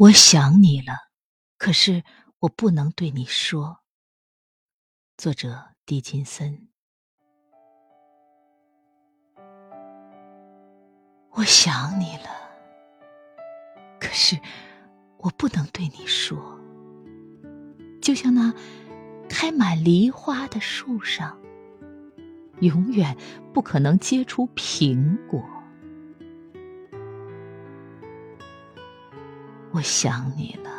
我想你了，可是我不能对你说。作者：狄金森。我想你了，可是我不能对你说。就像那开满梨花的树上，永远不可能结出苹果。我想你了，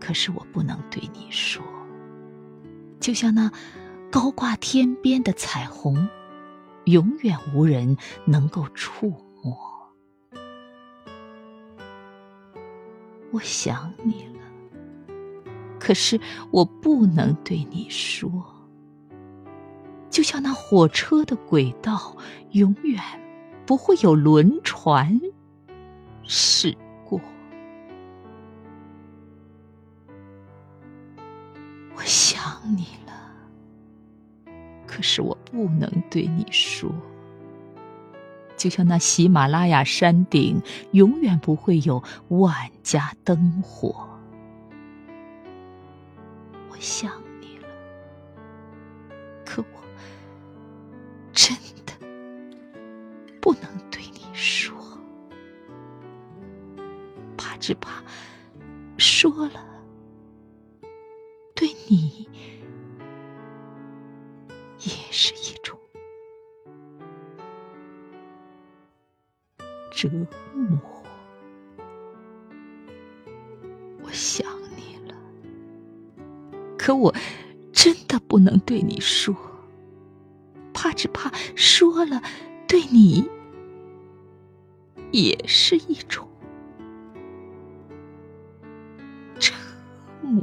可是我不能对你说。就像那高挂天边的彩虹，永远无人能够触摸。我想你了，可是我不能对你说。就像那火车的轨道，永远不会有轮船驶可是我不能对你说。就像那喜马拉雅山顶，永远不会有万家灯火。我想你了，可我真的不能对你说，怕只怕说了。对你是一种折磨。我想你了，可我真的不能对你说，怕只怕说了，对你也是一种折磨。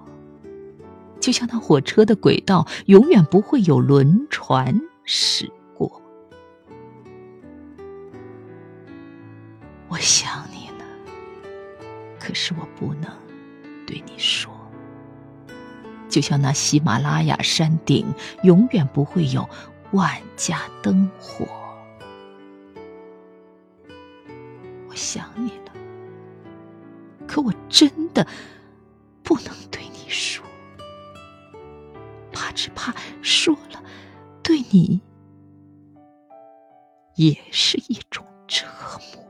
就像那火车的轨道，永远不会有轮船驶过。我想你了，可是我不能对你说。就像那喜马拉雅山顶，永远不会有万家灯火。我想你了，可我真的不能对你说。只怕说了，对你也是一种折磨。